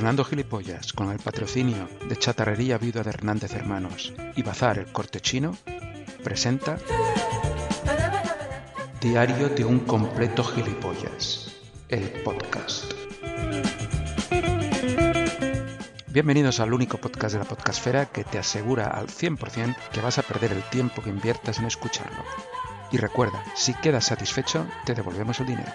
Fernando Gilipollas, con el patrocinio de Chatarrería Viuda de Hernández Hermanos y Bazar el Corte Chino, presenta Diario de un completo gilipollas, el podcast. Bienvenidos al único podcast de la podcastfera que te asegura al 100% que vas a perder el tiempo que inviertas en escucharlo. Y recuerda, si quedas satisfecho, te devolvemos el dinero.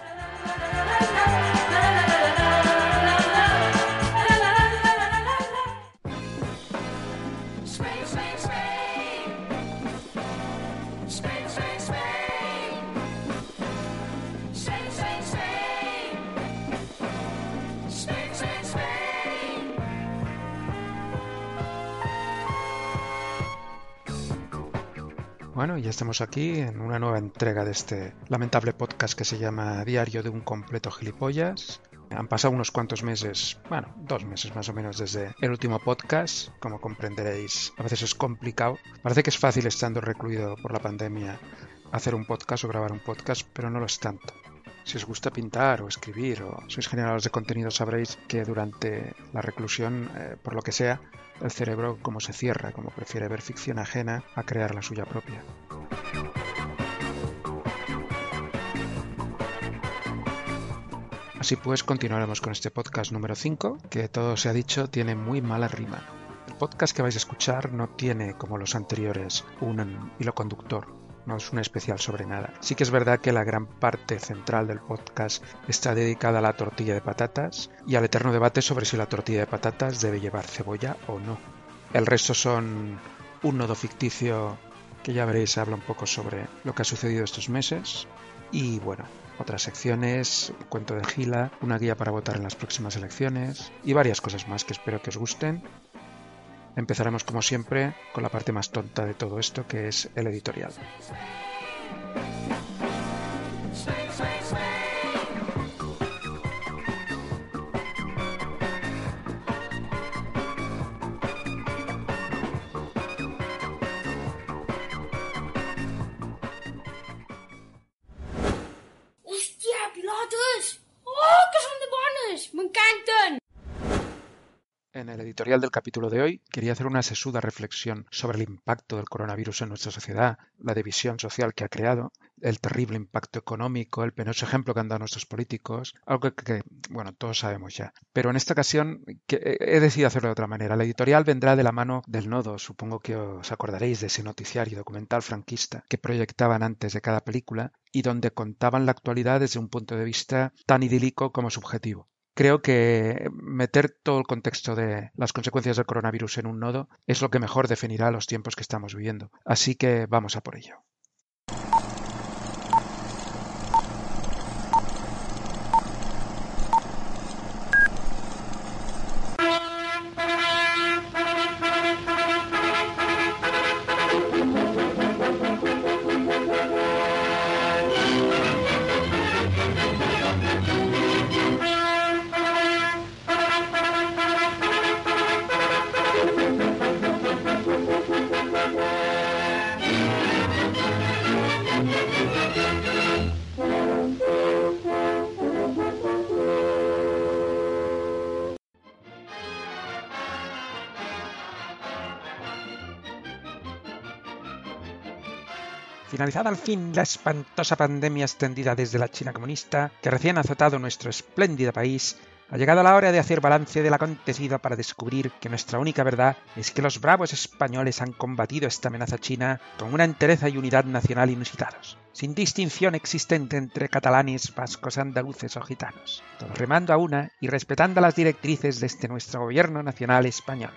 Bueno, ya estamos aquí en una nueva entrega de este lamentable podcast que se llama Diario de un completo gilipollas. Han pasado unos cuantos meses, bueno, dos meses más o menos desde el último podcast. Como comprenderéis, a veces es complicado. Parece que es fácil estando recluido por la pandemia hacer un podcast o grabar un podcast, pero no lo es tanto. Si os gusta pintar o escribir o sois generadores de contenido sabréis que durante la reclusión, eh, por lo que sea, el cerebro como se cierra, como prefiere ver ficción ajena a crear la suya propia. Así pues, continuaremos con este podcast número 5, que todo se ha dicho tiene muy mala rima. El podcast que vais a escuchar no tiene, como los anteriores, un hilo conductor, no es un especial sobre nada. Sí que es verdad que la gran parte central del podcast está dedicada a la tortilla de patatas y al eterno debate sobre si la tortilla de patatas debe llevar cebolla o no. El resto son un nodo ficticio que ya veréis habla un poco sobre lo que ha sucedido estos meses y bueno, otras secciones, cuento de Gila, una guía para votar en las próximas elecciones y varias cosas más que espero que os gusten Empezaremos como siempre con la parte más tonta de todo esto, que es el editorial. Editorial del capítulo de hoy quería hacer una sesuda reflexión sobre el impacto del coronavirus en nuestra sociedad, la división social que ha creado, el terrible impacto económico, el penoso ejemplo que han dado nuestros políticos, algo que, bueno, todos sabemos ya. Pero en esta ocasión he decidido hacerlo de otra manera. La editorial vendrá de la mano del nodo, supongo que os acordaréis de ese noticiario documental franquista que proyectaban antes de cada película y donde contaban la actualidad desde un punto de vista tan idílico como subjetivo creo que meter todo el contexto de las consecuencias del coronavirus en un nodo es lo que mejor definirá los tiempos que estamos viviendo. Así que vamos a por ello. Finalizada al fin la espantosa pandemia extendida desde la China comunista, que recién ha azotado nuestro espléndido país, ha llegado la hora de hacer balance del acontecido para descubrir que nuestra única verdad es que los bravos españoles han combatido esta amenaza china con una entereza y unidad nacional inusitados, sin distinción existente entre catalanes, vascos, andaluces o gitanos, todos remando a una y respetando las directrices de este nuestro gobierno nacional español.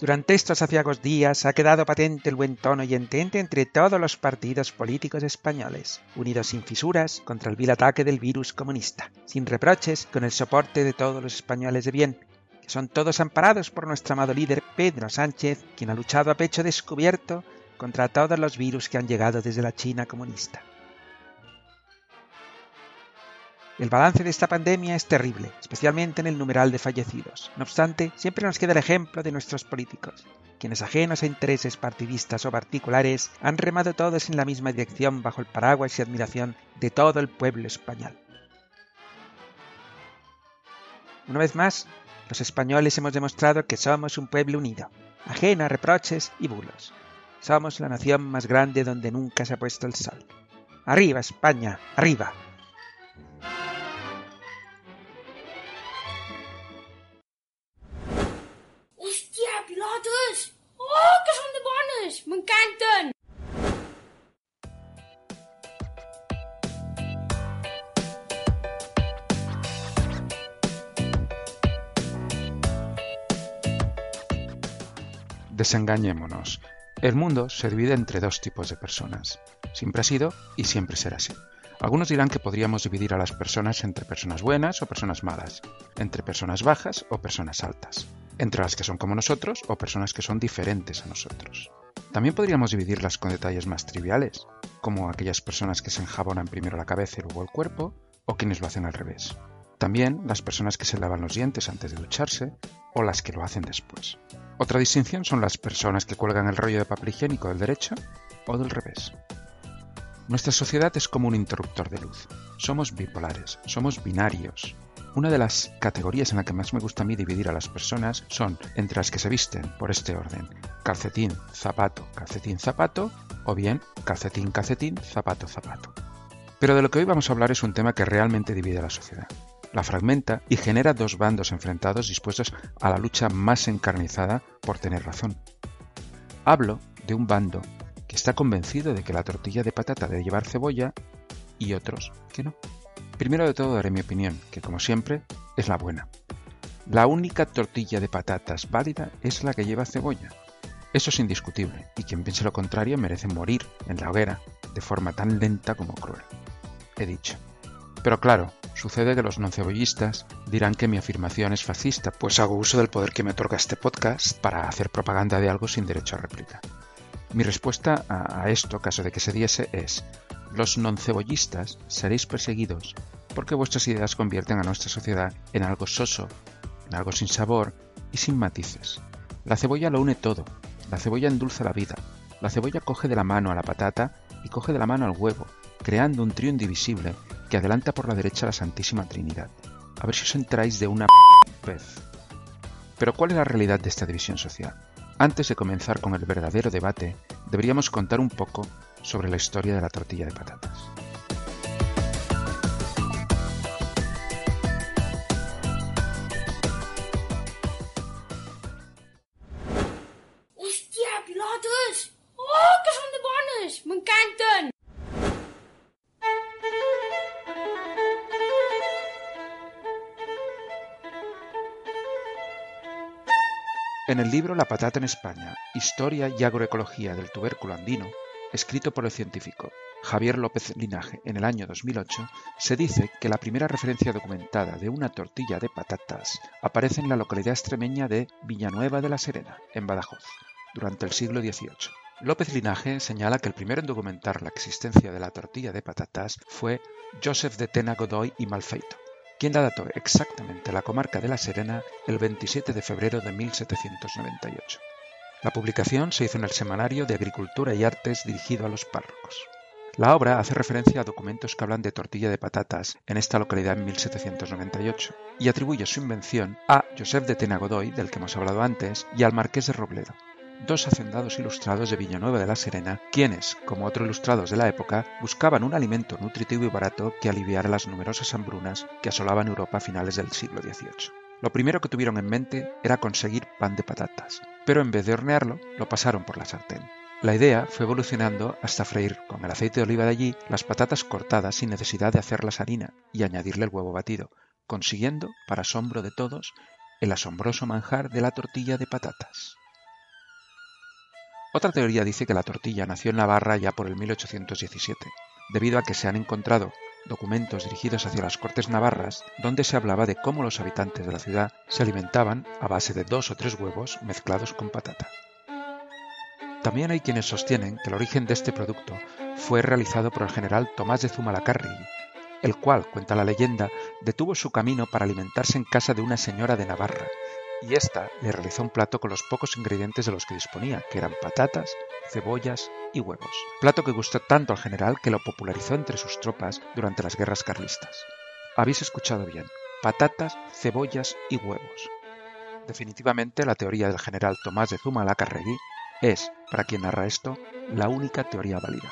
Durante estos aciagos días ha quedado patente el buen tono y entente entre todos los partidos políticos españoles, unidos sin fisuras contra el vil ataque del virus comunista, sin reproches, con el soporte de todos los españoles de bien, que son todos amparados por nuestro amado líder Pedro Sánchez, quien ha luchado a pecho descubierto contra todos los virus que han llegado desde la China comunista. El balance de esta pandemia es terrible, especialmente en el numeral de fallecidos. No obstante, siempre nos queda el ejemplo de nuestros políticos, quienes ajenos a intereses partidistas o particulares han remado todos en la misma dirección bajo el paraguas y admiración de todo el pueblo español. Una vez más, los españoles hemos demostrado que somos un pueblo unido, ajeno a reproches y bulos. Somos la nación más grande donde nunca se ha puesto el sol. ¡Arriba, España! ¡Arriba! Desengañémonos. El mundo se divide entre dos tipos de personas. Siempre ha sido y siempre será así. Algunos dirán que podríamos dividir a las personas entre personas buenas o personas malas, entre personas bajas o personas altas, entre las que son como nosotros o personas que son diferentes a nosotros. También podríamos dividirlas con detalles más triviales, como aquellas personas que se enjabonan primero la cabeza y luego el cuerpo, o quienes lo hacen al revés. También las personas que se lavan los dientes antes de ducharse, o las que lo hacen después. Otra distinción son las personas que cuelgan el rollo de papel higiénico del derecho o del revés. Nuestra sociedad es como un interruptor de luz. Somos bipolares, somos binarios. Una de las categorías en la que más me gusta a mí dividir a las personas son entre las que se visten por este orden. Calcetín, zapato, calcetín, zapato o bien calcetín, calcetín, zapato, zapato. Pero de lo que hoy vamos a hablar es un tema que realmente divide a la sociedad la fragmenta y genera dos bandos enfrentados dispuestos a la lucha más encarnizada por tener razón. Hablo de un bando que está convencido de que la tortilla de patata debe llevar cebolla y otros que no. Primero de todo daré mi opinión, que como siempre es la buena. La única tortilla de patatas válida es la que lleva cebolla. Eso es indiscutible, y quien piense lo contrario merece morir en la hoguera de forma tan lenta como cruel. He dicho. Pero claro, sucede que los noncebollistas dirán que mi afirmación es fascista, pues hago uso del poder que me otorga este podcast para hacer propaganda de algo sin derecho a réplica. Mi respuesta a, esto, caso de que se diese, es los noncebollistas seréis perseguidos porque vuestras ideas convierten a nuestra sociedad en algo soso, en algo sin sabor y sin matices. La cebolla lo une todo, la cebolla endulza la vida, la cebolla coge de la mano a la patata y coge de la mano al huevo, creando un trío indivisible adelanta por la derecha la Santísima Trinidad. A ver si os entráis de una vez. Pero ¿cuál es la realidad de esta división social? Antes de comenzar con el verdadero debate, deberíamos contar un poco sobre la historia de la tortilla de patatas. En el libro La patata en España, Historia y agroecología del tubérculo andino, escrito por el científico Javier López Linaje en el año 2008, se dice que la primera referencia documentada de una tortilla de patatas aparece en la localidad extremeña de Villanueva de la Serena, en Badajoz, durante el siglo XVIII. López Linaje señala que el primero en documentar la existencia de la tortilla de patatas fue Joseph de Tena Godoy y Malfeito, quien la dató exactamente la comarca de La Serena el 27 de febrero de 1798. La publicación se hizo en el Semanario de Agricultura y Artes dirigido a los párrocos. La obra hace referencia a documentos que hablan de tortilla de patatas en esta localidad en 1798 y atribuye su invención a Joseph de Tena Godoy, del que hemos hablado antes, y al marqués de Robledo, dos hacendados ilustrados de Villanueva de la Serena, quienes, como otros ilustrados de la época, buscaban un alimento nutritivo y barato que aliviara las numerosas hambrunas que asolaban Europa a finales del siglo XVIII. Lo primero que tuvieron en mente era conseguir pan de patatas, pero en vez de hornearlo, lo pasaron por la sartén. La idea fue evolucionando hasta freír con el aceite de oliva de allí las patatas cortadas sin necesidad de hacerlas harina y añadirle el huevo batido, consiguiendo, para asombro de todos, el asombroso manjar de la tortilla de patatas. Otra teoría dice que la tortilla nació en Navarra ya por el 1817, debido a que se han encontrado documentos dirigidos hacia las cortes navarras donde se hablaba de cómo los habitantes de la ciudad se alimentaban a base de dos o tres huevos mezclados con patata. También hay quienes sostienen que el origen de este producto fue realizado por el general Tomás de Zumalacárregui, el cual, cuenta la leyenda, detuvo su camino para alimentarse en casa de una señora de Navarra, y ésta le realizó un plato con los pocos ingredientes de los que disponía, que eran patatas, cebollas y huevos. Plato que gustó tanto al general que lo popularizó entre sus tropas durante las guerras carlistas. Habéis escuchado bien, patatas, cebollas y huevos. Definitivamente la teoría del general Tomás de Zumalacárregui es, para quien narra esto, la única teoría válida.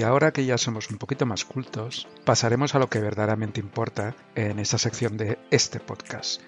Y ahora que ya somos un poquito más cultos, pasaremos a lo que verdaderamente importa en esta sección de este podcast.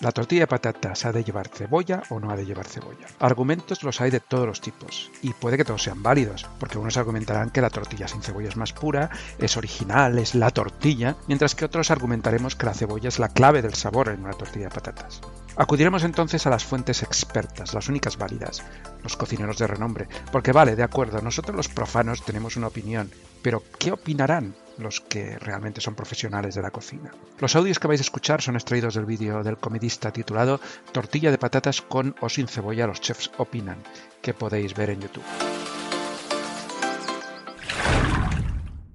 ¿La tortilla de patatas ha de llevar cebolla o no ha de llevar cebolla? Argumentos los hay de todos los tipos, y puede que todos sean válidos, porque unos argumentarán que la tortilla sin cebolla es más pura, es original, es la tortilla, mientras que otros argumentaremos que la cebolla es la clave del sabor en una tortilla de patatas. Acudiremos entonces a las fuentes expertas, las únicas válidas, los cocineros de renombre, porque vale, de acuerdo, nosotros los profanos tenemos una opinión, pero ¿qué opinarán los que realmente son profesionales de la cocina? Los audios que vais a escuchar son extraídos del vídeo del comedista titulado Tortilla de patatas con o sin cebolla, los chefs opinan, que podéis ver en YouTube.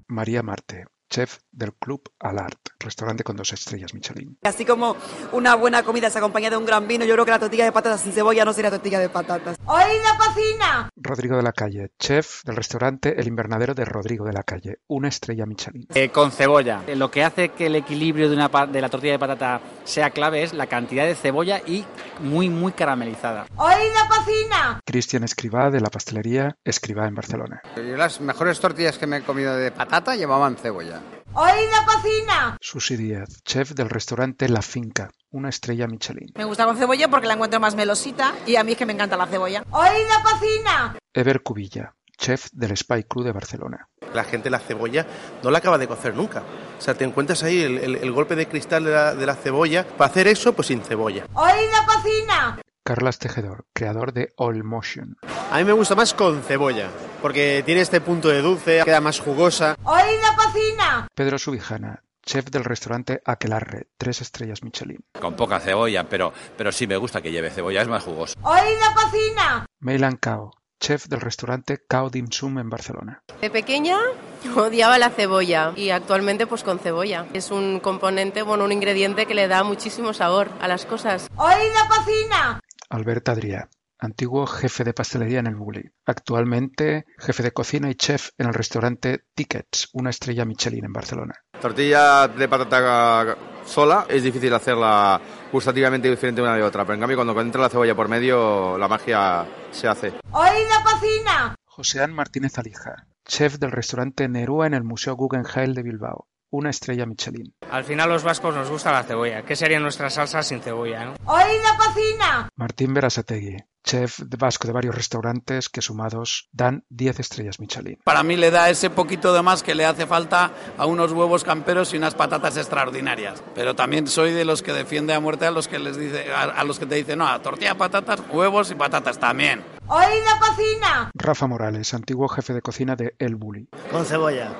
María Marte, chef del Club Alart, restaurante con dos estrellas Michelin. Así como una buena comida se acompaña de un gran vino, yo creo que la tortilla de patatas sin cebolla no sería tortilla de patatas. ¡Hoy la cocina! Rodrigo de la Calle, chef del restaurante El Invernadero de Rodrigo de la Calle, una estrella Michelin. Eh, con cebolla. Eh, Lo que hace que el equilibrio de, una, de la tortilla de patata sea clave es la cantidad de cebolla y muy, muy caramelizada. ¡Hoy la cocina! Cristian Escribá de la pastelería Escribá en Barcelona. Yo las mejores tortillas que me he comido de patata llevaban cebolla. ¡Hoy la cocina! Susi Díaz, chef del restaurante La Finca, una estrella Michelin. Me gusta con cebolla porque la encuentro más melosita y a mí es que me encanta la cebolla. ¡Hoy la cocina! Ever Cubilla, chef del Spy Club de Barcelona. La gente la cebolla no la acaba de cocer nunca. O sea, te encuentras ahí el, el- el golpe de cristal de la, de la cebolla. Para hacer eso, pues sin cebolla. ¡Hoy la cocina! Carlas Tejedor, creador de All Motion. A mí me gusta más con cebolla, porque tiene este punto de dulce, queda más jugosa. ¡Hoy la cocina! Pedro Subijana, chef del restaurante Aquelarre, tres estrellas Michelin. Con poca cebolla, pero, pero sí me gusta que lleve cebolla, es más jugoso. ¡Hoy la cocina! Meilan Cao, chef del restaurante Cao Dim Sum en Barcelona. De pequeña odiaba la cebolla y actualmente pues con cebolla. Es un componente, bueno, un ingrediente que le da muchísimo sabor a las cosas. ¡Hoy la cocina! Albert Adrià, antiguo jefe de pastelería en el Bulli. Actualmente jefe de cocina y chef en el restaurante Tickets, una estrella Michelin en Barcelona. Tortilla de patata sola es difícil hacerla gustativamente diferente una de otra, pero en cambio cuando entra la cebolla por medio la magia se hace. ¡Hoy la cocina! Joseán Martínez Alija, chef del restaurante Nerúa en el Museo Guggenheim de Bilbao, una estrella Michelin. Al final los vascos nos gusta la cebolla. ¿Qué sería nuestra salsa sin cebolla, no? ¡Hoy la cocina! Martín Berasategui, chef de vasco de varios restaurantes que sumados dan 10 estrellas Michelin. Para mí le da ese poquito de más que le hace falta a unos huevos camperos y unas patatas extraordinarias. Pero también soy de los que defiende a muerte a los que les dice, a, a los que te dicen, no, tortilla, patatas, huevos y patatas también. ¡Hoy la cocina! Rafa Morales, antiguo jefe de cocina de El Bulli. Con cebolla,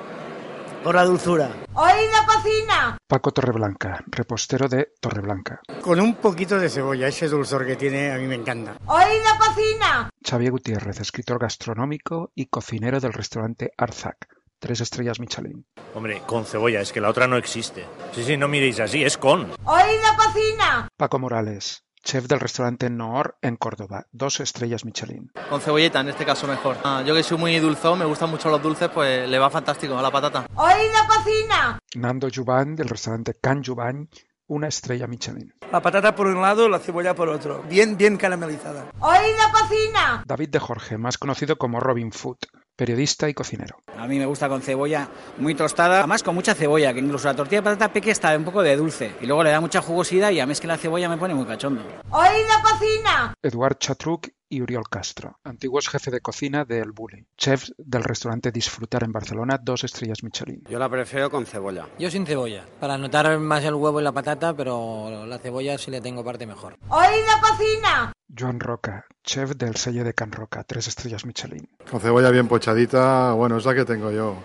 por la dulzura. ¡Hoy la cocina! Paco Torreblanca, repostero de Torreblanca. Con un poquito de cebolla, ese dulzor que tiene a mí me encanta. ¡Hoy la cocina! Xavier Gutiérrez, escritor gastronómico y cocinero del restaurante Arzac, tres estrellas Michelin. Hombre, con cebolla, es que la otra no existe. Sí, sí, no miréis así, es con. ¡Hoy la cocina! Paco Morales, chef del restaurante Noor en Córdoba, dos estrellas Michelin. Con cebolleta, en este caso mejor. Ah, yo que soy muy dulzón, me gustan mucho los dulces, pues le va fantástico a la patata. ¡Hoy la cocina! Nando Juban, del restaurante Can Juban, una estrella Michelin. La patata por un lado, la cebolla por otro. Bien, bien caramelizada. ¡Hoy la cocina! David de Jorge, más conocido como Robin Food, periodista y cocinero. A mí me gusta con cebolla muy tostada, además con mucha cebolla, que incluso la tortilla de patata peque está un poco de dulce. Y luego le da mucha jugosidad y a mí es que la cebolla me pone muy cachondo. ¡Hoy la cocina! Eduard Chatruc y Uriol Castro, antiguos jefe de cocina de El Bulli, chef del restaurante Disfrutar en Barcelona, dos estrellas Michelin. Yo la prefiero con cebolla. Yo sin cebolla, para notar más el huevo y la patata, pero la cebolla sí le tengo parte mejor. ¡Hoy la cocina! Joan Roca, chef del sello de Can Roca, tres estrellas Michelin. Con cebolla bien pochadita, bueno, es la que tengo yo.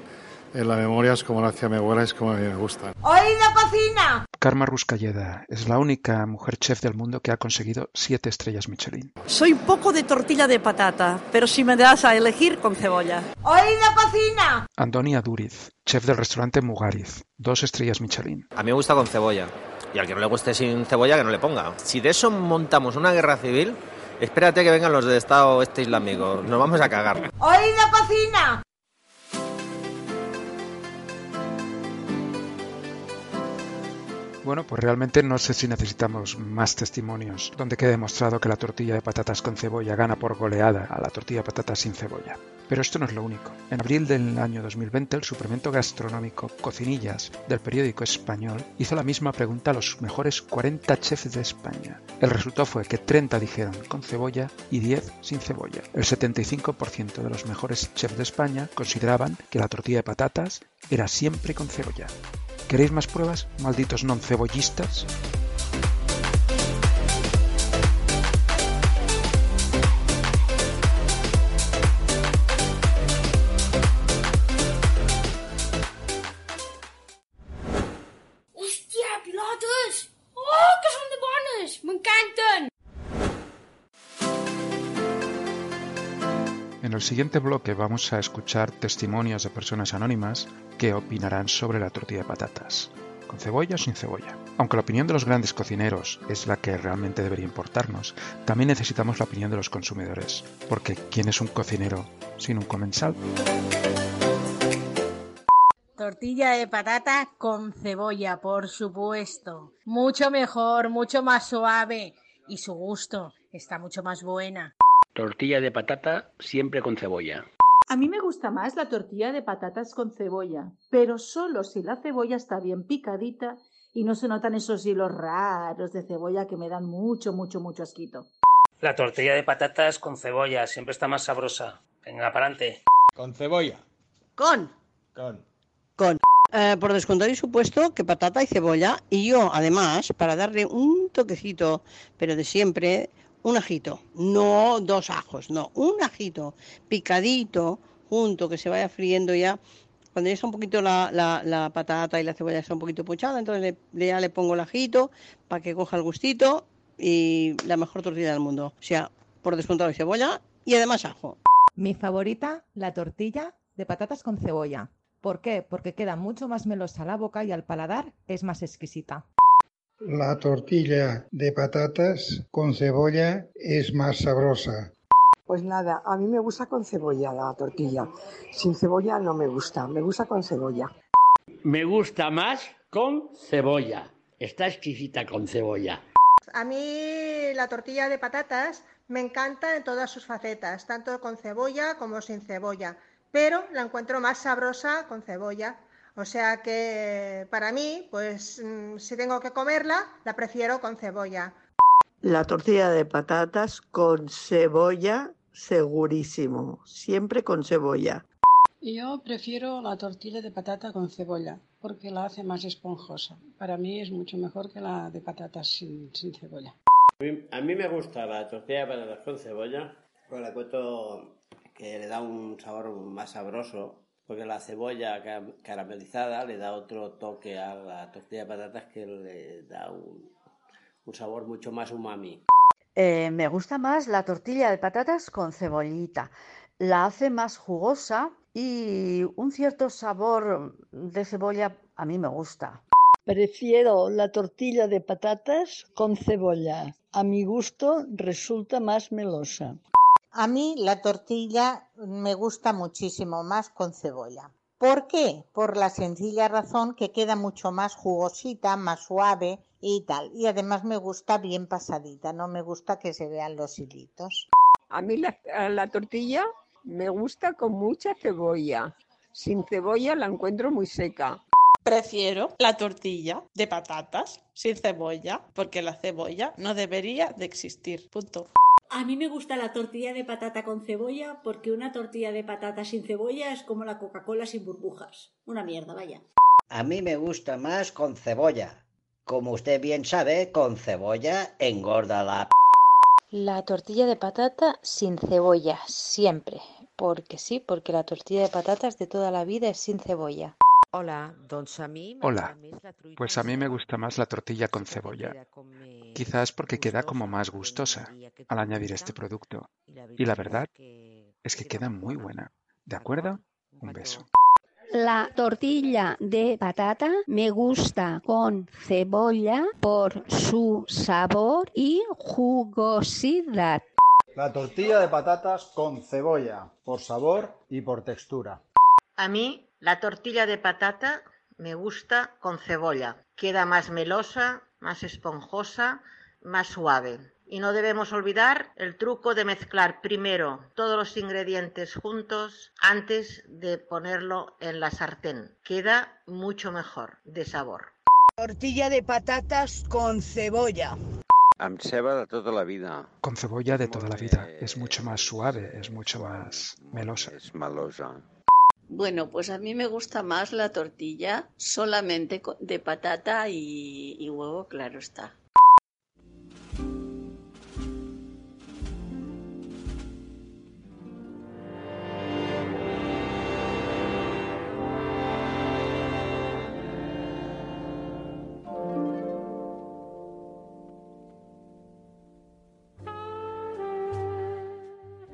En la memoria es como lo hacía mi abuela, es como a mí me gusta. ¡Oído cocina! Karma Ruscalleda es la única mujer chef del mundo que ha conseguido siete estrellas Michelin. Soy un poco de tortilla de patata, pero si me das a elegir con cebolla. ¡Oído cocina! Antonia Duriz, chef del restaurante Mugariz, dos estrellas Michelin. A mí me gusta con cebolla. Y al que no le guste sin cebolla, que no le ponga. Si de eso montamos una guerra civil, espérate que vengan los del Estado este islámico. Nos vamos a cagar. ¡Oído cocina! Bueno, pues realmente no sé si necesitamos más testimonios donde quede demostrado que la tortilla de patatas con cebolla gana por goleada a la tortilla de patatas sin cebolla. Pero esto no es lo único. En abril del año 2020, el suplemento gastronómico Cocinillas del periódico español hizo la misma pregunta a los mejores 40 chefs de España. El resultado fue que 30 dijeron con cebolla y 10 sin cebolla. El 75% de los mejores chefs de España consideraban que la tortilla de patatas era siempre con cebolla. ¿Queréis más pruebas, malditos non cebollistas? En el siguiente bloque vamos a escuchar testimonios de personas anónimas que opinarán sobre la tortilla de patatas, con cebolla o sin cebolla. Aunque la opinión de los grandes cocineros es la que realmente debería importarnos, también necesitamos la opinión de los consumidores, porque ¿quién es un cocinero sin un comensal? Tortilla de patata con cebolla, por supuesto. Mucho mejor, mucho más suave. Y su gusto está mucho más buena. Tortilla de patata siempre con cebolla. A mí me gusta más la tortilla de patatas con cebolla, pero solo si la cebolla está bien picadita y no se notan esos hilos raros de cebolla que me dan mucho, mucho, mucho asquito. La tortilla de patatas con cebolla siempre está más sabrosa. Venga, para adelante. Con cebolla. Con. Con. Con. Eh, por descontar y supuesto que patata y cebolla. Y yo, además, para darle un toquecito, pero de siempre, un ajito. No dos ajos, no, un ajito picadito junto, que se vaya friendo ya. Cuando ya está un poquito la, la, patata y la cebolla está un poquito puchada, entonces ya le pongo el ajito para que coja el gustito y la mejor tortilla del mundo. O sea, por descontado y cebolla y además ajo. Mi favorita, la tortilla de patatas con cebolla. ¿Por qué? Porque queda mucho más melosa la boca y al paladar es más exquisita. La tortilla de patatas con cebolla es más sabrosa. Pues nada, a mí me gusta con cebolla la tortilla. Sin cebolla no me gusta, me gusta con cebolla. Me gusta más con cebolla. Está exquisita con cebolla. A mí la tortilla de patatas me encanta en todas sus facetas, tanto con cebolla como sin cebolla, pero la encuentro más sabrosa con cebolla. O sea que para mí, pues mm, si tengo que comerla, la prefiero con cebolla. La tortilla de patatas con cebolla, segurísimo. Siempre con cebolla. Yo prefiero la tortilla de patata con cebolla porque la hace más esponjosa. Para mí es mucho mejor que la de patatas sin, sin cebolla. A mí, a mí me gusta la tortilla de patatas con cebolla, porque la encuentro que le da un sabor más sabroso, porque la cebolla ca- caramelizada le da otro toque a la tortilla de patatas que le da un, un sabor mucho más umami. Eh, me gusta más la tortilla de patatas con cebollita. La hace más jugosa y un cierto sabor de cebolla a mí me gusta. Prefiero la tortilla de patatas con cebolla. A mi gusto resulta más melosa. A mí la tortilla me gusta muchísimo más con cebolla. ¿Por qué? Por la sencilla razón que queda mucho más jugosita, más suave y tal. Y además me gusta bien pasadita, no me gusta que se vean los hilitos. A mí la, la tortilla me gusta con mucha cebolla. Sin cebolla la encuentro muy seca. Prefiero la tortilla de patatas sin cebolla, porque la cebolla no debería de existir. Punto. A mí me gusta la tortilla de patata con cebolla porque una tortilla de patata sin cebolla es como la Coca-Cola sin burbujas. Una mierda, vaya. A mí me gusta más con cebolla. Como usted bien sabe, con cebolla engorda la... p- La tortilla de patata sin cebolla, siempre. porque sí, porque la tortilla de patatas de toda la vida es sin cebolla. Hola, doncs a mi Hola, pues a mí me gusta más la tortilla con cebolla, quizás porque queda como más gustosa al añadir este producto. Y la verdad es que queda muy buena. ¿De acuerdo? Un beso. La tortilla de patata me gusta con cebolla por su sabor y jugosidad. La tortilla de patatas con cebolla, por sabor y por textura. A mí la tortilla de patata me gusta con cebolla. Queda más melosa, más esponjosa, más suave. Y no debemos olvidar el truco de mezclar primero todos los ingredientes juntos antes de ponerlo en la sartén. Queda mucho mejor de sabor. Tortilla de patatas con cebolla. Amb ceba de tota la vida. Con cebolla de toda la vida. Es mucho más suave, es mucho más melosa. És melosa. Bueno, pues a mí me gusta más la tortilla solamente de patata y, y huevo, claro está.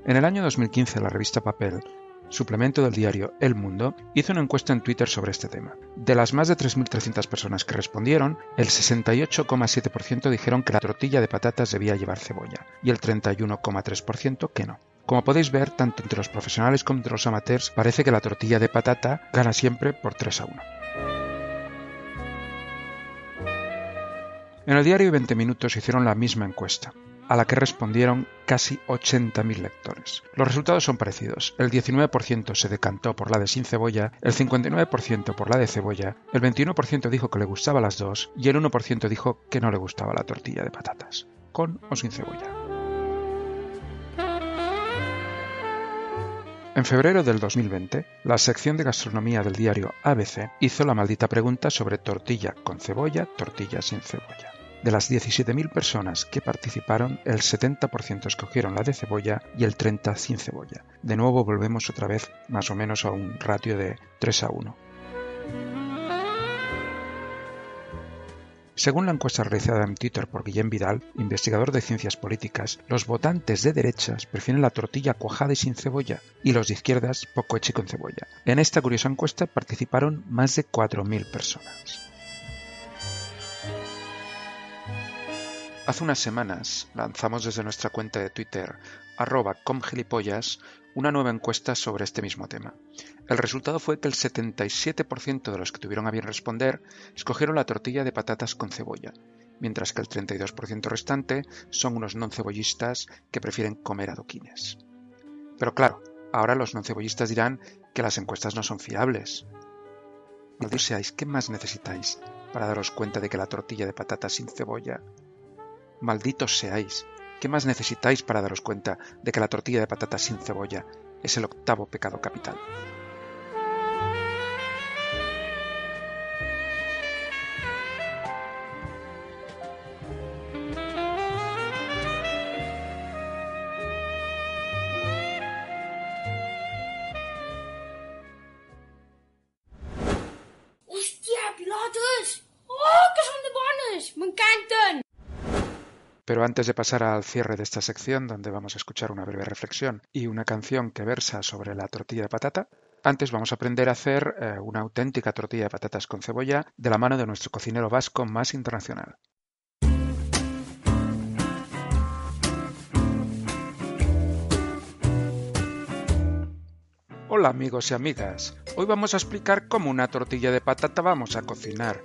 En el año 2015, la revista Papel, suplemento del diario El Mundo, hizo una encuesta en Twitter sobre este tema. De las más de 3.300 personas que respondieron, el 68,7% dijeron que la tortilla de patatas debía llevar cebolla y el 31,3% que no. Como podéis ver, tanto entre los profesionales como entre los amateurs, parece que la tortilla de patata gana siempre por 3 a 1. En el diario 20 Minutos hicieron la misma encuesta, a la que respondieron casi 80.000 lectores. Los resultados son parecidos. El 19% se decantó por la de sin cebolla, el 59% por la de cebolla, el 21% dijo que le gustaba las dos y el 1% dijo que no le gustaba la tortilla de patatas, con o sin cebolla. En febrero del 2020, la sección de gastronomía del diario ABC hizo la maldita pregunta sobre tortilla con cebolla, tortilla sin cebolla. De las 17.000 personas que participaron, el 70% escogieron la de cebolla y el 30% sin cebolla. De nuevo volvemos otra vez más o menos a un ratio de 3 a 1. Según la encuesta realizada en Twitter por Guillem Vidal, investigador de ciencias políticas, los votantes de derechas prefieren la tortilla cuajada y sin cebolla, y los de izquierdas poco hecha con cebolla. En esta curiosa encuesta participaron más de 4.000 personas. Hace unas semanas lanzamos desde nuestra cuenta de Twitter, arroba comgilipollas, una nueva encuesta sobre este mismo tema. El resultado fue que el 77% de los que tuvieron a bien responder escogieron la tortilla de patatas con cebolla, mientras que el 32% restante son unos non cebollistas que prefieren comer adoquines. Pero claro, ahora los non cebollistas dirán que las encuestas no son fiables. Malditos seáis, ¿qué más necesitáis para daros cuenta de que la tortilla de patatas sin cebolla Malditos seáis. ¿Qué más necesitáis para daros cuenta de que la tortilla de patatas sin cebolla es el octavo pecado capital? Pero antes de pasar al cierre de esta sección, donde vamos a escuchar una breve reflexión y una canción que versa sobre la tortilla de patata, antes vamos a aprender a hacer eh, una auténtica tortilla de patatas con cebolla de la mano de nuestro cocinero vasco más internacional. Hola amigos y amigas, hoy vamos a explicar cómo una tortilla de patata vamos a cocinar,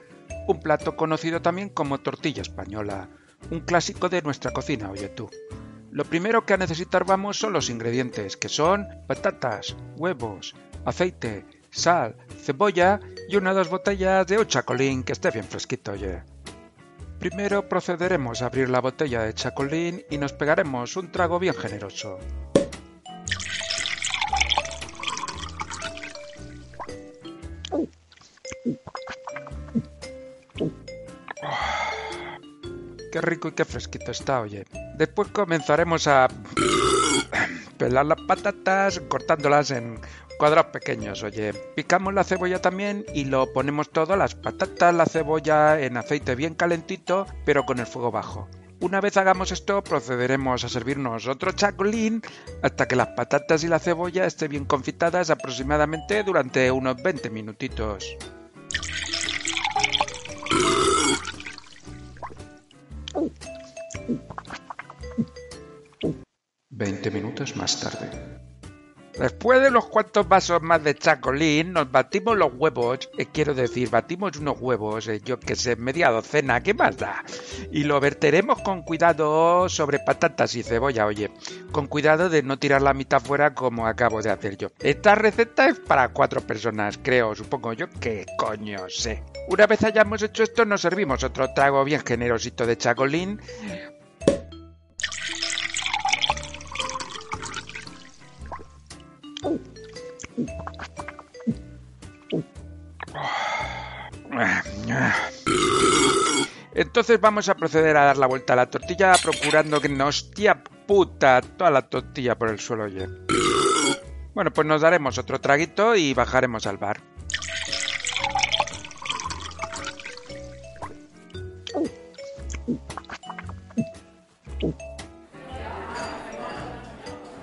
un plato conocido también como tortilla española, un clásico de nuestra cocina, oye tú. Lo primero que a necesitar vamos son los ingredientes, que son patatas, huevos, aceite, sal, cebolla y una o dos botellas de chacolín que esté bien fresquito, oye. Primero procederemos a abrir la botella de chacolín y nos pegaremos un trago bien generoso. Qué rico y qué fresquito está, oye. Después comenzaremos a pelar las patatas cortándolas en cuadrados pequeños. Oye, picamos la cebolla también y lo ponemos todo, las patatas, la cebolla en aceite bien calentito, pero con el fuego bajo. Una vez hagamos esto, procederemos a servirnos otro chacolín hasta que las patatas y la cebolla estén bien confitadas aproximadamente durante unos 20 minutitos. 20 minutos más tarde. Después de unos cuantos vasos más de chacolín, nos batimos los huevos, eh, quiero decir, batimos unos huevos, eh, yo que sé, media docena, ¿qué más da? Y lo verteremos con cuidado sobre patatas y cebolla, oye, con cuidado de no tirar la mitad fuera como acabo de hacer yo. Esta receta es para cuatro personas, creo, supongo yo, que coño sé. Una vez hayamos hecho esto, nos servimos otro trago bien generosito de chacolín Entonces vamos a proceder a dar la vuelta a la tortilla procurando que no hostia puta toda la tortilla por el suelo oye. Bueno, pues nos daremos otro traguito y bajaremos al bar.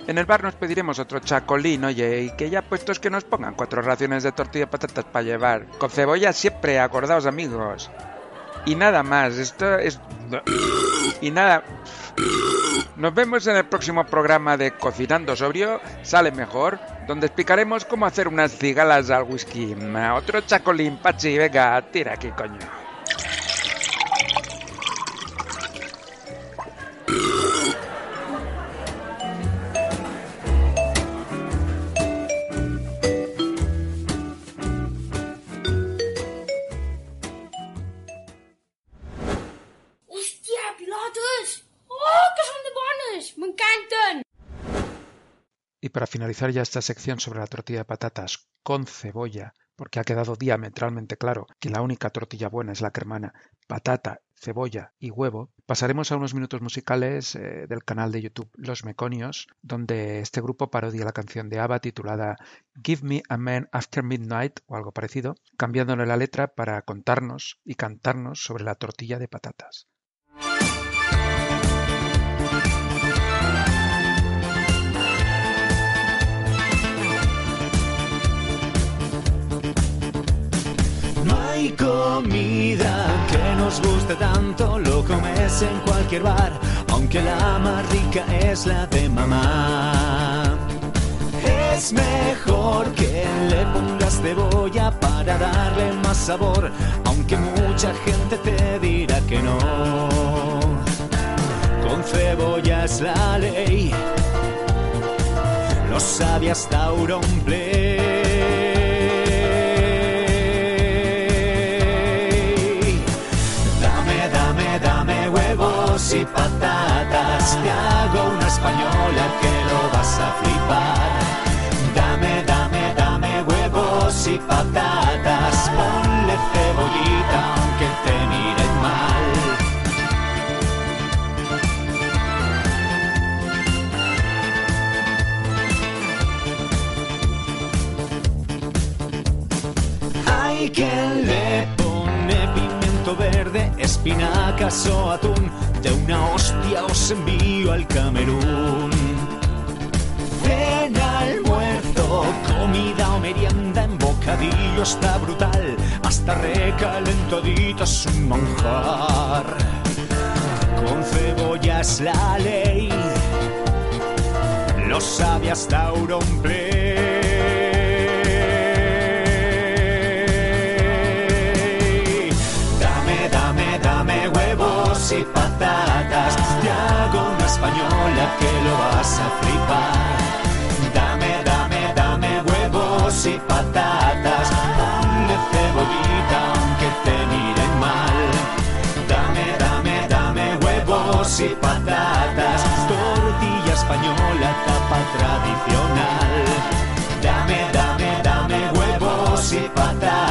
En el bar nos pediremos otro chacolín, oye, y que ya puestos que nos pongan cuatro raciones de tortilla de patatas para llevar. Con cebolla siempre, acordaos amigos. Y nada más, esto es... Y nada... Nos vemos en el próximo programa de Cocinando Sobrio, sale mejor, donde explicaremos cómo hacer unas cigalas al whisky. Otro chacolín, Pachi, venga, tira aquí, coño. Y para finalizar ya esta sección sobre la tortilla de patatas con cebolla, porque ha quedado diametralmente claro que la única tortilla buena es la que hermana patata, cebolla y huevo, pasaremos a unos minutos musicales eh, del canal de YouTube Los Meconios, donde este grupo parodia la canción de ABBA titulada Give Me a Man After Midnight o algo parecido, cambiándole la letra para contarnos y cantarnos sobre la tortilla de patatas. Comida que nos guste tanto, lo comes en cualquier bar, aunque la más rica es la de mamá. Es mejor que le pongas cebolla para darle más sabor, aunque mucha gente te dirá que no. Con cebolla es la ley, lo sabe hasta Auronplay. Huevos y patatas. Te hago una española que lo vas a flipar. Dame, dame, dame huevos y patatas. Ponle cebollita aunque te miren mal. Hay quien le verde, espinacas o atún. De una hostia os envío al Camerún. En almuerzo, comida o merienda en bocadillo está brutal. Hasta recalentadito es un manjar. Con cebolla es la ley, lo sabe hasta Auronplay. Y patatas. Te hago una española que lo vas a flipar. Dame, dame, dame huevos y patatas. Ponle cebollita aunque te miren mal. Dame, dame, dame huevos y patatas. Tortilla española, tapa tradicional. Dame, dame, dame huevos y patatas.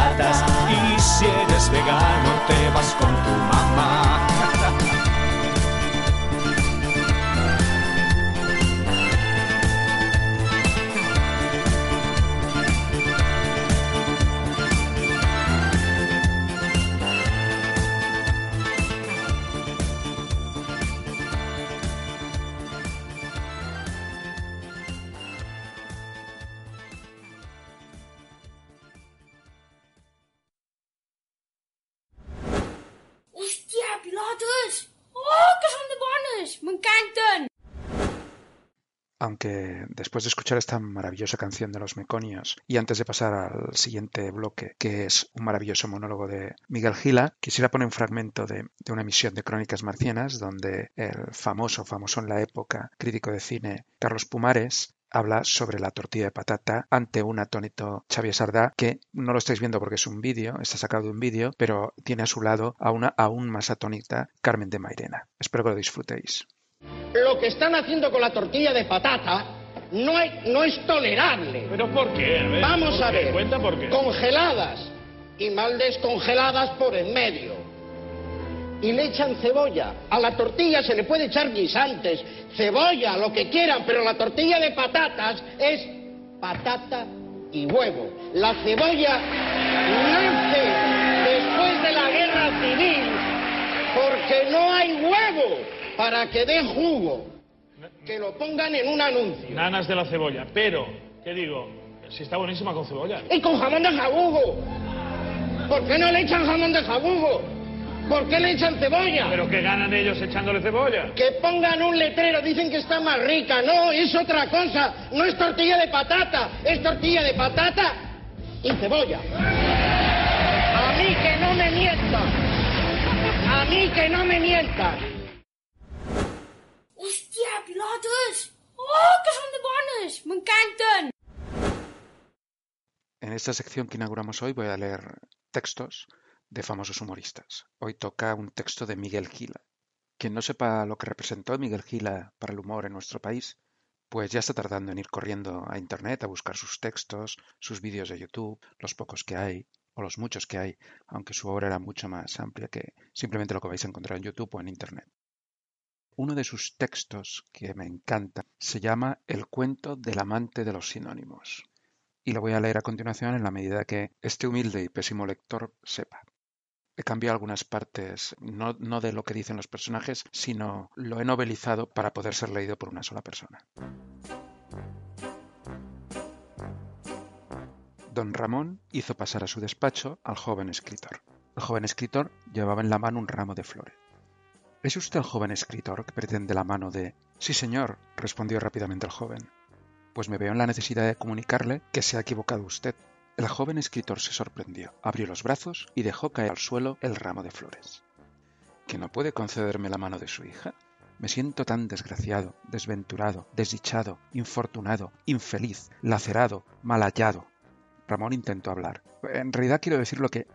Después de escuchar esta maravillosa canción de los Meconios y antes de pasar al siguiente bloque, que es un maravilloso monólogo de Miguel Gila, quisiera poner un fragmento de, de una emisión de Crónicas Marcianas donde el famoso, famoso en la época, crítico de cine Carlos Pumares habla sobre la tortilla de patata ante un atónito Xavier Sardá que no lo estáis viendo porque es un vídeo, está sacado de un vídeo, pero tiene a su lado a una aún más atónita Carmen de Mairena. Espero que lo disfrutéis. Lo que están haciendo con la tortilla de patata no, hay- no es tolerable. ¿Pero por qué? A ver, Vamos ¿por a qué? ver. Cuenta por qué. Congeladas y mal descongeladas por en medio. Y le echan cebolla. A la tortilla se le puede echar guisantes, cebolla, lo que quieran, pero la tortilla de patatas es patata y huevo. La cebolla nace después de la guerra civil porque no hay huevo para que dé jugo. Que lo pongan en un anuncio. Nanas de la cebolla. Pero, ¿qué digo? Si está buenísima con cebolla. Y con jamón de jabugo. ¿Por qué no le echan jamón de jabugo? ¿Por qué le echan cebolla? ¿Pero qué ganan ellos echándole cebolla? Que pongan un letrero, dicen que está más rica. No, es otra cosa. No es tortilla de patata, es tortilla de patata y cebolla. A mí que no me mientan. A mí que no me mientan. Hòstia, pilotes! Oh, que són de bones! M'encanten! En esta sección que inauguramos hoy voy a leer textos de famosos humoristas. Hoy toca un texto de Miguel Gila. Quien no sepa lo que representó Miguel Gila para el humor en nuestro país, pues ya está tardando en ir corriendo a Internet a buscar sus textos, sus vídeos de YouTube, los pocos que hay, o los muchos que hay, aunque su obra era mucho más amplia que simplemente lo que vais a encontrar en YouTube o en Internet. Uno de sus textos que me encanta se llama El cuento del amante de los sinónimos y lo voy a leer a continuación en la medida que este humilde y pésimo lector sepa. He cambiado algunas partes, no, no de lo que dicen los personajes, sino lo he novelizado para poder ser leído por una sola persona. Don Ramón hizo pasar a su despacho al joven escritor. El joven escritor llevaba en la mano un ramo de flores. ¿Es usted el joven escritor que pretende la mano de... Sí, señor, respondió rápidamente el joven pues me veo en la necesidad de comunicarle que se ha equivocado usted. El joven escritor se sorprendió, abrió los brazos y dejó caer al suelo el ramo de flores. ¿Que no puede concederme la mano de su hija? Me siento tan desgraciado, desventurado, desdichado, infortunado, infeliz, lacerado, mal hallado. Ramón intentó hablar. En realidad quiero decir lo que...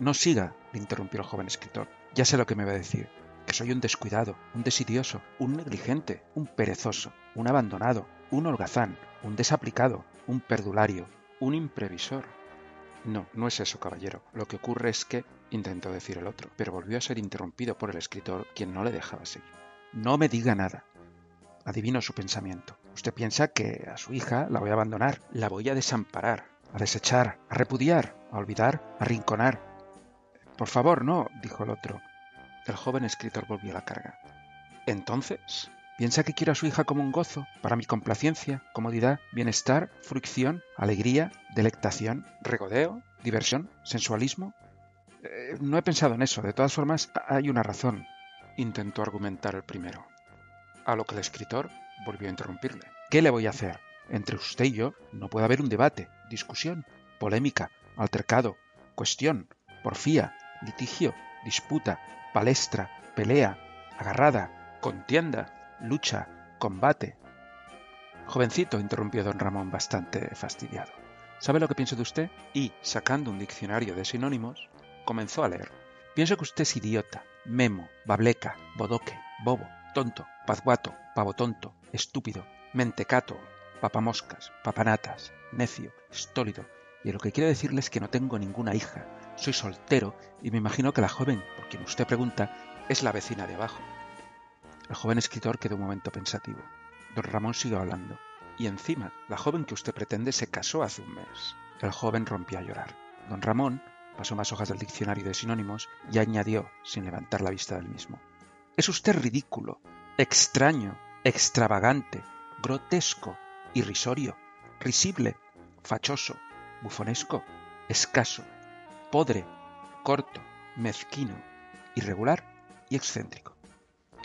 No siga, le interrumpió el joven escritor. Ya sé lo que me va a decir. Soy un descuidado, un desidioso, un negligente, un perezoso, un abandonado, un holgazán, un desaplicado, un perdulario, un imprevisor. No, no es eso, caballero. Lo que ocurre es que, intentó decir el otro, pero volvió a ser interrumpido por el escritor, quien no le dejaba seguir. No me diga nada. Adivino su pensamiento. Usted piensa que a su hija la voy a abandonar, la voy a desamparar, a desechar, a repudiar, a olvidar, a rinconar. Por favor, no, dijo el otro. El joven escritor volvió a la carga. Entonces, ¿Piensa que quiero a su hija como un gozo, para mi complacencia, comodidad, bienestar, fruición, alegría, delectación, regodeo, diversión, sensualismo? Eh, no he pensado en eso. De todas formas, hay una razón, intentó argumentar el primero. A lo que el escritor volvió a interrumpirle. ¿Qué le voy a hacer? Entre usted y yo no puede haber un debate, discusión, polémica, altercado, cuestión, porfía, litigio, disputa, palestra, pelea, agarrada, contienda, lucha, combate. Jovencito, interrumpió don Ramón bastante fastidiado. ¿Sabe lo que pienso de usted? Y, sacando un diccionario de sinónimos, comenzó a leer. Pienso que usted es idiota, memo, bableca, bodoque, bobo, tonto, pazguato, pavotonto, estúpido, mentecato, papamoscas, papanatas, necio, estólido. Y lo que quiero decirle es que no tengo ninguna hija. Soy soltero y me imagino que la joven, por quien usted pregunta, es la vecina de abajo. El joven escritor quedó un momento pensativo. Don Ramón siguió hablando. Y encima, la joven que usted pretende se casó hace un mes. El joven rompió a llorar. Don Ramón pasó más hojas del diccionario de sinónimos y añadió, sin levantar la vista del mismo. Es usted ridículo, extraño, extravagante, grotesco, irrisorio, risible, fachoso, bufonesco, escaso, podre, corto, mezquino, irregular y excéntrico.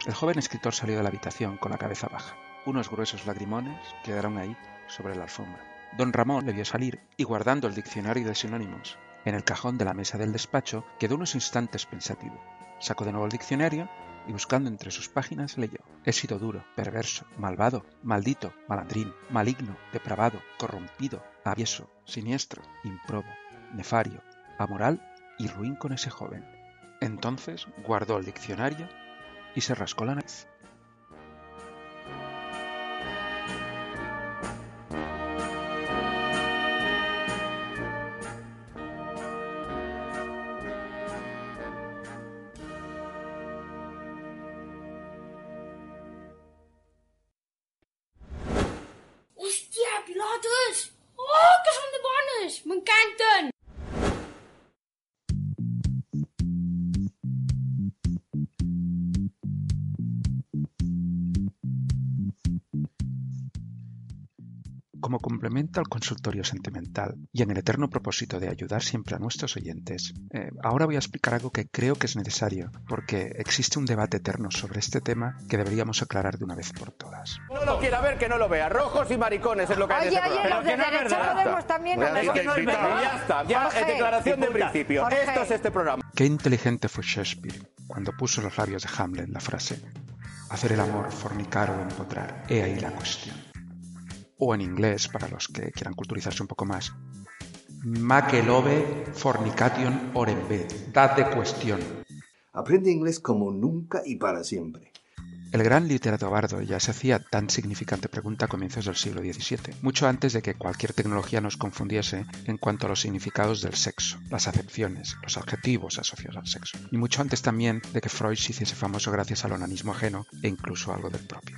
El joven escritor salió de la habitación con la cabeza baja. Unos gruesos lagrimones quedaron ahí, sobre la alfombra. Don Ramón le vio salir y guardando el diccionario de sinónimos en el cajón de la mesa del despacho, quedó unos instantes pensativo. Sacó de nuevo el diccionario y buscando entre sus páginas leyó. He sido duro, perverso, malvado, maldito, malandrín, maligno, depravado, corrompido, avieso, siniestro, improbo, nefario, amoral y ruin con ese joven. Entonces guardó el diccionario y se rascó la nariz. Complemento al consultorio sentimental y en el eterno propósito de ayudar siempre a nuestros oyentes, eh, ahora voy a explicar algo que creo que es necesario, porque existe un debate eterno sobre este tema que deberíamos aclarar de una vez por todas. No lo quiera ver, que no lo vea. Rojos y maricones es lo que hay en Oye, este oye, programa. los de derecha podemos también... Es que no es verdad. Ya está, ya Jorge. es declaración de principio. Jorge. Esto es este programa. Qué inteligente fue Shakespeare cuando puso en los labios de Hamlet la frase hacer el amor, fornicar o empotrar. He ahí la cuestión. O en inglés, para los que quieran culturizarse un poco más, Makelove fornication orembe. Date cuestión. Aprende inglés como nunca y para siempre. El gran literato bardo ya se hacía tan significante pregunta a comienzos del siglo XVII, mucho antes de que cualquier tecnología nos confundiese en cuanto a los significados del sexo, las acepciones, los adjetivos asociados al sexo, y mucho antes también de que Freud se hiciese famoso gracias al onanismo ajeno e incluso algo del propio.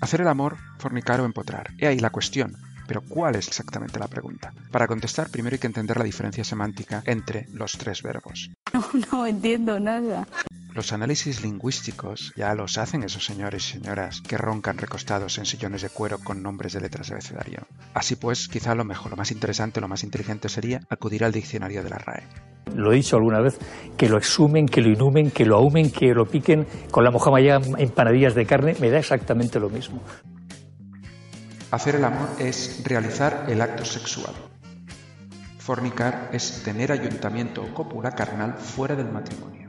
Hacer el amor, fornicar o empotrar. He ahí la cuestión. Pero ¿cuál es exactamente la pregunta? Para contestar, primero hay que entender la diferencia semántica entre los tres verbos. No, no entiendo nada. Los análisis lingüísticos ya los hacen esos señores y señoras que roncan recostados en sillones de cuero con nombres de letras de abecedario. Así pues, quizá lo mejor, lo más interesante, lo más inteligente sería acudir al diccionario de la RAE. Lo he dicho alguna vez, que lo exhumen, que lo inhumen, que lo ahumen, que lo piquen con la mojama ya empanadillas de carne, me da exactamente lo mismo. Hacer el amor es realizar el acto sexual. Fornicar es tener ayuntamiento o cópula carnal fuera del matrimonio.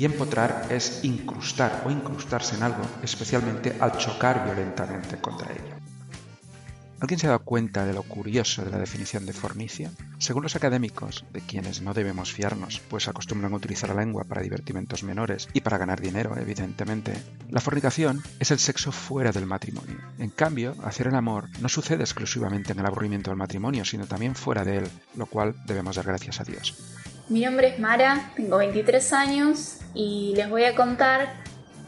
Y empotrar es incrustar o incrustarse en algo, especialmente al chocar violentamente contra ello. ¿Alguien se ha dado cuenta de lo curioso de la definición de fornicia? Según los académicos, de quienes no debemos fiarnos, pues acostumbran a utilizar la lengua para divertimentos menores y para ganar dinero, evidentemente, la fornicación es el sexo fuera del matrimonio. En cambio, hacer el amor no sucede exclusivamente en el aburrimiento del matrimonio, sino también fuera de él, lo cual debemos dar gracias a Dios. Mi nombre es Mara, tengo 23 años y les voy a contar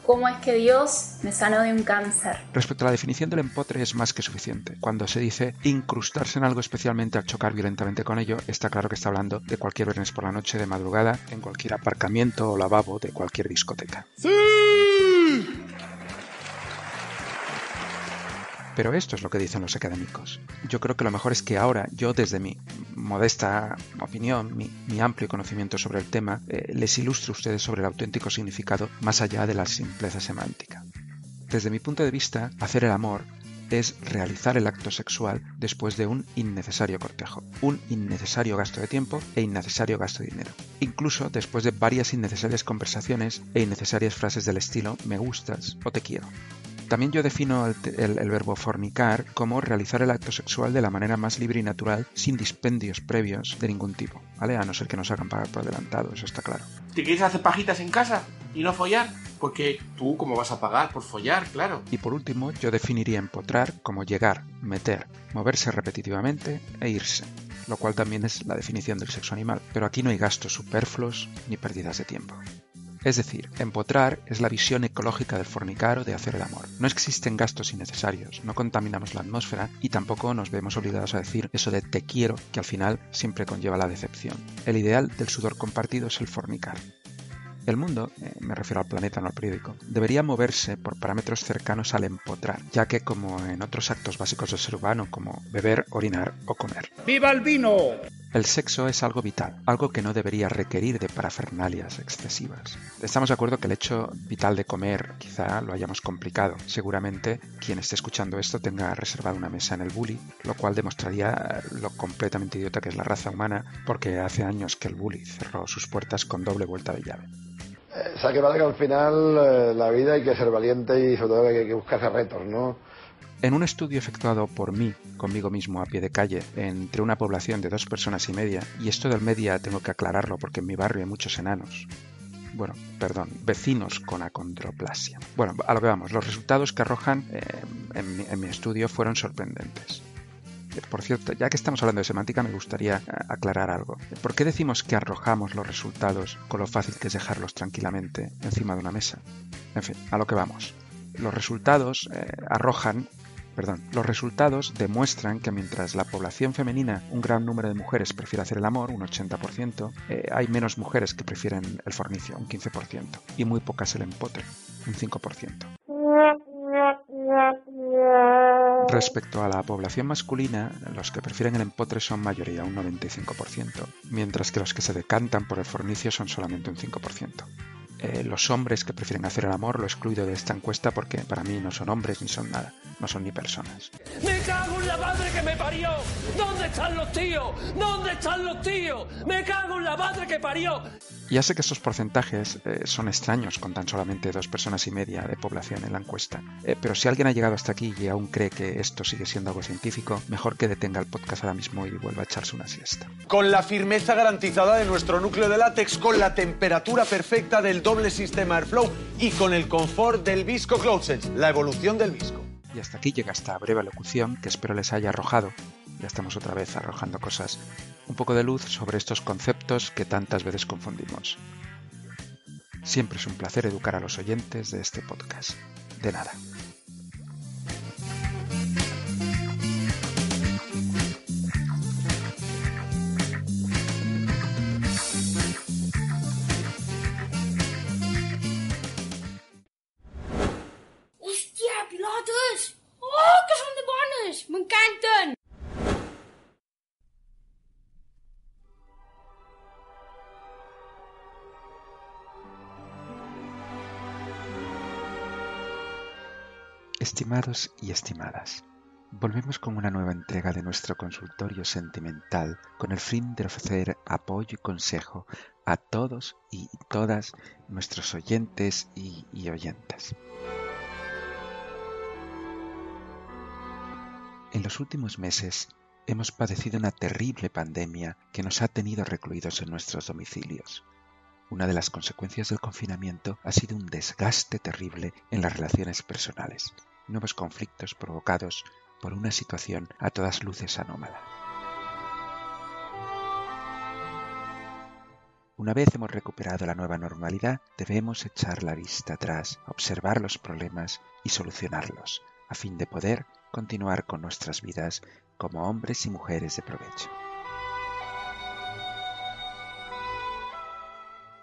cómo es que Dios me sanó de un cáncer. Respecto a la definición del empotre es más que suficiente. Cuando se dice incrustarse en algo especialmente al chocar violentamente con ello, está claro que está hablando de cualquier viernes por la noche de madrugada, en cualquier aparcamiento o lavabo de cualquier discoteca. Pero esto es lo que dicen los académicos. Yo creo que lo mejor es que ahora, yo desde mi modesta opinión, mi, amplio conocimiento sobre el tema, eh, les ilustre a ustedes sobre el auténtico significado más allá de la simpleza semántica. Desde mi punto de vista, hacer el amor es realizar el acto sexual después de un innecesario cortejo, un innecesario gasto de tiempo e innecesario gasto de dinero. Incluso después de varias innecesarias conversaciones e innecesarias frases del estilo me gustas o te quiero. También yo defino el, el, el, verbo fornicar como realizar el acto sexual de la manera más libre y natural, sin dispendios previos de ningún tipo, ¿vale? A no ser que nos hagan pagar por adelantado, eso está claro. ¿Te quieres hacer pajitas en casa y no follar? Porque tú, ¿cómo vas a pagar por follar? Claro. Y por último, yo definiría empotrar como llegar, meter, moverse repetitivamente e irse, lo cual también es la definición del sexo animal. Pero aquí no hay gastos superfluos ni pérdidas de tiempo. Es decir, empotrar es la visión ecológica del fornicar o de hacer el amor. No existen gastos innecesarios, no contaminamos la atmósfera y tampoco nos vemos obligados a decir eso de te quiero, que al final siempre conlleva la decepción. El ideal del sudor compartido es el fornicar. El mundo, eh, me refiero al planeta, no al periódico, debería moverse por parámetros cercanos al empotrar, ya que como en otros actos básicos del ser humano, como beber, orinar o comer. ¡Viva el vino! El sexo es algo vital, algo que no debería requerir de parafernalias excesivas. Estamos de acuerdo que el hecho vital de comer quizá lo hayamos complicado. Seguramente quien esté escuchando esto tenga reservada una mesa en el bully, lo cual demostraría lo completamente idiota que es la raza humana, porque hace años que el bully cerró sus puertas con doble vuelta de llave. Eh, o sea, que vale que al final eh, la vida hay que ser valiente y sobre todo hay que buscarse retos, ¿no? En un estudio efectuado por mí, conmigo mismo a pie de calle, entre una población de dos personas y media, y esto del media tengo que aclararlo porque en mi barrio hay muchos enanos, bueno, perdón, vecinos con acondroplasia. Bueno, a lo que vamos, los resultados que arrojan eh, en, mi, en mi estudio fueron sorprendentes. Por cierto, ya que estamos hablando de semántica, me gustaría eh, aclarar algo. ¿Por qué decimos que arrojamos los resultados con lo fácil que es dejarlos tranquilamente encima de una mesa? En fin, a lo que vamos. Los resultados eh, arrojan Perdón, los resultados demuestran que mientras la población femenina, un gran número de mujeres prefiere hacer el amor, un 80%, eh, hay menos mujeres que prefieren el fornicio, un 15%, y muy pocas el empotre, un 5%. Respecto a la población masculina, los que prefieren el empotre son mayoría, un 95%, mientras que los que se decantan por el fornicio son solamente un 5%. Eh, los hombres que prefieren hacer el amor lo excluido de esta encuesta porque para mí no son hombres ni son nada, no son ni personas. ¡Me cago en la madre que me parió! ¿Dónde están los tíos? ¿Dónde están los tíos? ¡Me cago en la madre que parió! Ya sé que estos porcentajes eh, son extraños con tan solamente dos personas y media de población en la encuesta, eh, pero si alguien ha llegado hasta aquí y aún cree que esto sigue siendo algo científico, mejor que detenga el podcast ahora mismo y vuelva a echarse una siesta. Con la firmeza garantizada de nuestro núcleo de látex, con la temperatura perfecta del doble sistema Airflow y con el confort del Visco CloudSense, la evolución del Visco. Y hasta aquí llega esta breve locución que espero les haya arrojado, ya estamos otra vez arrojando cosas, un poco de luz sobre estos conceptos que tantas veces confundimos. Siempre es un placer educar a los oyentes de este podcast. De nada. Estimados y estimadas, volvemos con una nueva entrega de nuestro consultorio sentimental con el fin de ofrecer apoyo y consejo a todos y todas nuestros oyentes y, y oyentes. En los últimos meses hemos padecido una terrible pandemia que nos ha tenido recluidos en nuestros domicilios. Una de las consecuencias del confinamiento ha sido un desgaste terrible en las relaciones personales, nuevos conflictos provocados por una situación a todas luces anómala. Una vez hemos recuperado la nueva normalidad, debemos echar la vista atrás, observar los problemas y solucionarlos, a fin de poder continuar con nuestras vidas como hombres y mujeres de provecho.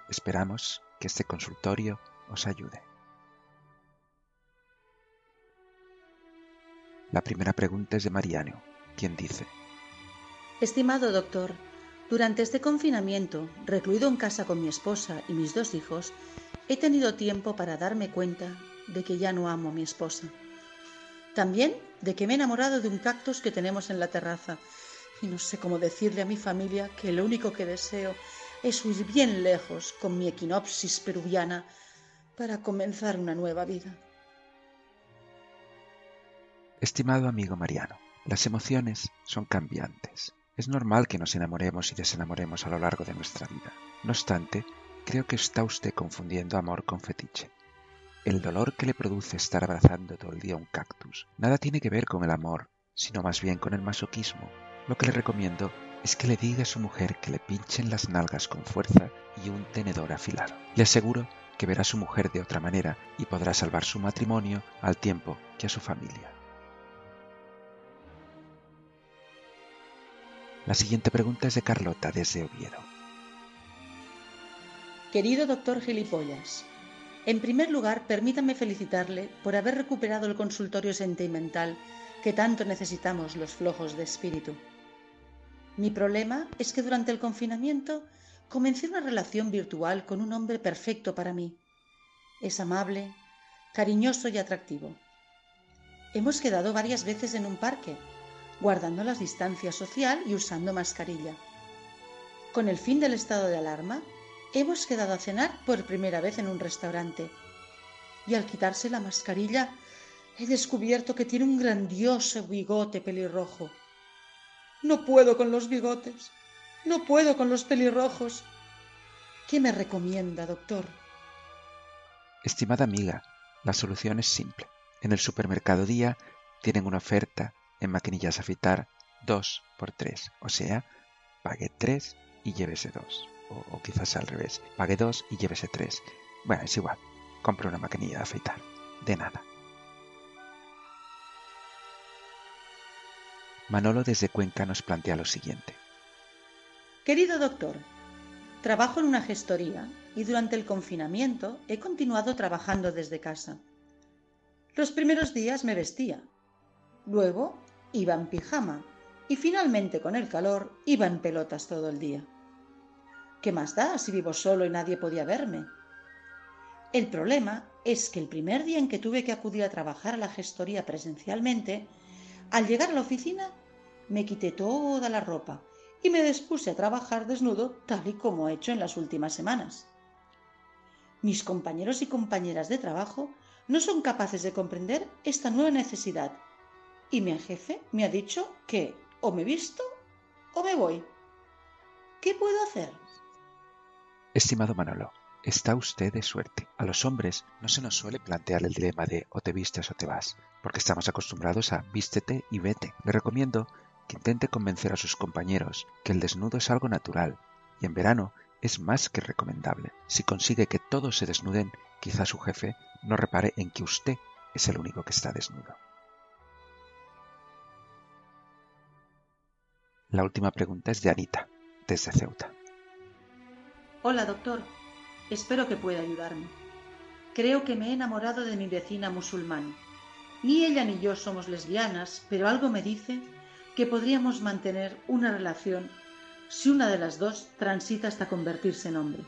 Esperamos que este consultorio os ayude. La primera pregunta es de Mariano, quien dice, Estimado doctor, durante este confinamiento, recluido en casa con mi esposa y mis dos hijos, he tenido tiempo para darme cuenta de que ya no amo a mi esposa. También de que me he enamorado de un cactus que tenemos en la terraza y no sé cómo decirle a mi familia que lo único que deseo es huir bien lejos con mi equinopsis peruviana para comenzar una nueva vida. Estimado amigo Mariano, las emociones son cambiantes. Es normal que nos enamoremos y desenamoremos a lo largo de nuestra vida. No obstante, creo que está usted confundiendo amor con fetiche. El dolor que le produce estar abrazando todo el día un cactus nada tiene que ver con el amor, sino más bien con el masoquismo. Lo que le recomiendo es que le diga a su mujer que le pinchen las nalgas con fuerza y un tenedor afilado. Le aseguro que verá a su mujer de otra manera y podrá salvar su matrimonio al tiempo que a su familia. La siguiente pregunta es de Carlota desde Oviedo. Querido doctor Gilipollas, en primer lugar, permítame felicitarle por haber recuperado el consultorio sentimental que tanto necesitamos los flojos de espíritu. Mi problema es que durante el confinamiento comencé una relación virtual con un hombre perfecto para mí. Es amable, cariñoso y atractivo. Hemos quedado varias veces en un parque, guardando la distancia social y usando mascarilla. Con el fin del estado de alarma, hemos quedado a cenar por primera vez en un restaurante. Y al quitarse la mascarilla, he descubierto que tiene un grandioso bigote pelirrojo. No puedo con los bigotes. No puedo con los pelirrojos. ¿Qué me recomienda, doctor? Estimada amiga, la solución es simple. En el supermercado Día tienen una oferta en maquinillas a afeitar 2 por 3, o sea, pague 3 y llévese 2. O, o, quizás al revés, pague 2 y llévese 3. Bueno, es igual, compre una maquinilla de afeitar. De nada. Manolo desde Cuenca nos plantea lo siguiente. Querido doctor, trabajo en una gestoría y durante el confinamiento he continuado trabajando desde casa. Los primeros días me vestía, luego iba en pijama y finalmente con el calor iba en pelotas todo el día. ¿Qué más da si vivo solo y nadie podía verme? El problema es que el primer día en que tuve que acudir a trabajar a la gestoría presencialmente, al llegar a la oficina me quité toda la ropa y me dispuse a trabajar desnudo tal y como he hecho en las últimas semanas. Mis compañeros y compañeras de trabajo no son capaces de comprender esta nueva necesidad y mi jefe me ha dicho que o me visto o me voy. ¿Qué puedo hacer? Estimado Manolo, está usted de suerte. A los hombres no se nos suele plantear el dilema de o te vistes o te vas, porque estamos acostumbrados a vístete y vete. Le recomiendo que intente convencer a sus compañeros que el desnudo es algo natural y en verano es más que recomendable. Si consigue que todos se desnuden, quizá su jefe no repare en que usted es el único que está desnudo. La última pregunta es de Anita, desde Ceuta. Hola, doctor. Espero que pueda ayudarme. Creo que me he enamorado de mi vecina musulmana. Ni ella ni yo somos lesbianas, pero algo me dice que podríamos mantener una relación si una de las dos transita hasta convertirse en hombre.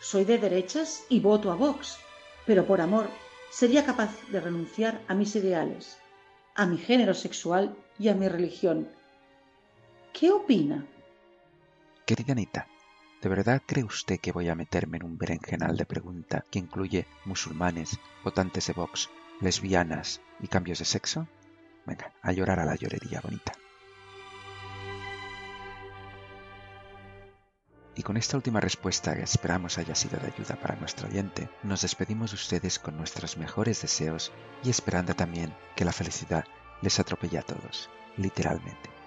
Soy de derechas y voto a Vox, pero por amor sería capaz de renunciar a mis ideales, a mi género sexual y a mi religión. ¿Qué opina? Querida Anita, ¿de verdad cree usted que voy a meterme en un berenjenal de pregunta que incluye musulmanes, votantes de Vox, lesbianas y cambios de sexo? Venga, a llorar a la llorería bonita. Y con esta última respuesta que esperamos haya sido de ayuda para nuestro oyente, nos despedimos de ustedes con nuestros mejores deseos y esperando también que la felicidad les atropelle a todos, literalmente.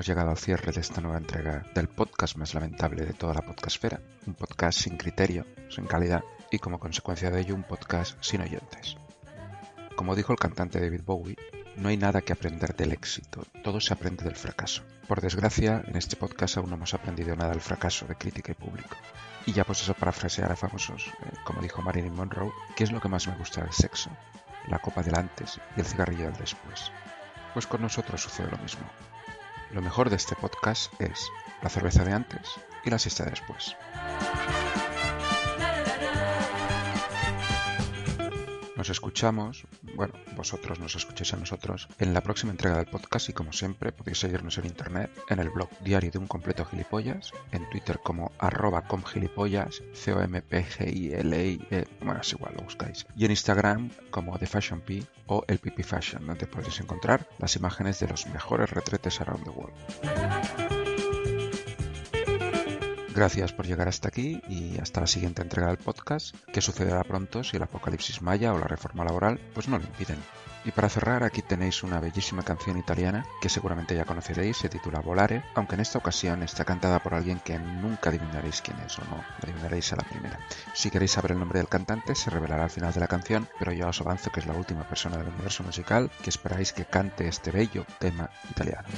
Hemos llegado al cierre de esta nueva entrega del podcast más lamentable de toda la podcastfera. Un podcast sin criterio, sin calidad y como consecuencia de ello un podcast sin oyentes. Como dijo el cantante David Bowie, no hay nada que aprender del éxito, todo se aprende del fracaso. Por desgracia, en este podcast aún no hemos aprendido nada del fracaso de crítica y público. Y ya pues eso parafrasear a famosos, eh, como dijo Marilyn Monroe, ¿qué es lo que más me gusta del sexo? La copa del antes y el cigarrillo del después. Pues con nosotros sucede lo mismo. Lo mejor de este podcast es la cerveza de antes y la siesta de después. Nos escuchamos, bueno, vosotros nos escucháis a nosotros en la próxima entrega del podcast y como siempre podéis seguirnos en internet, en el blog diario de un completo gilipollas, en Twitter como arroba comgilipollas, c o m p g i l i e, bueno, es igual, lo buscáis, y en Instagram como The Fashion P o el PP Fashion, donde podéis encontrar las imágenes de los mejores retretes around the world. Gracias por llegar hasta aquí y hasta la siguiente entrega del podcast, que sucederá pronto si el apocalipsis maya o la reforma laboral pues no lo impiden. Y para cerrar, aquí tenéis una bellísima canción italiana que seguramente ya conoceréis, se titula Volare, aunque en esta ocasión está cantada por alguien que nunca adivinaréis quién es o no adivinaréis a la primera. Si queréis saber el nombre del cantante, se revelará al final de la canción, pero yo os avanzo que es la última persona del universo musical que esperáis que cante este bello tema italiano.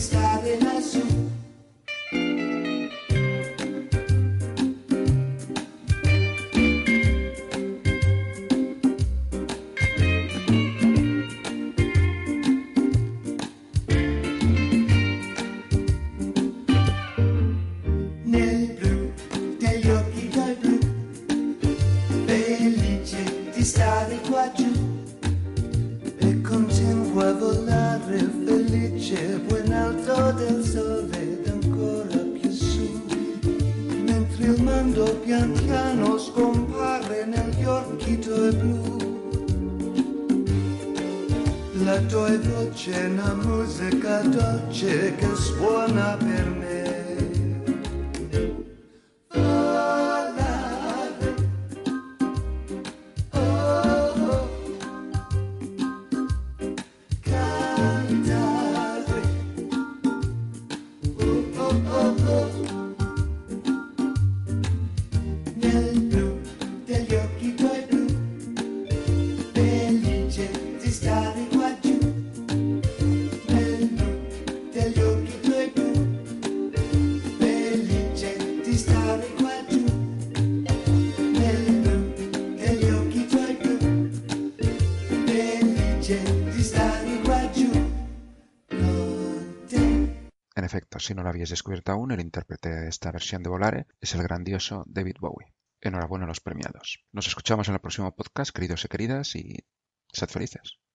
stop. Si no lo habéis descubierto aún, el intérprete de esta versión de Volare es el grandioso David Bowie. Enhorabuena a los premiados. Nos escuchamos en el próximo podcast, queridos y queridas, y sed felices.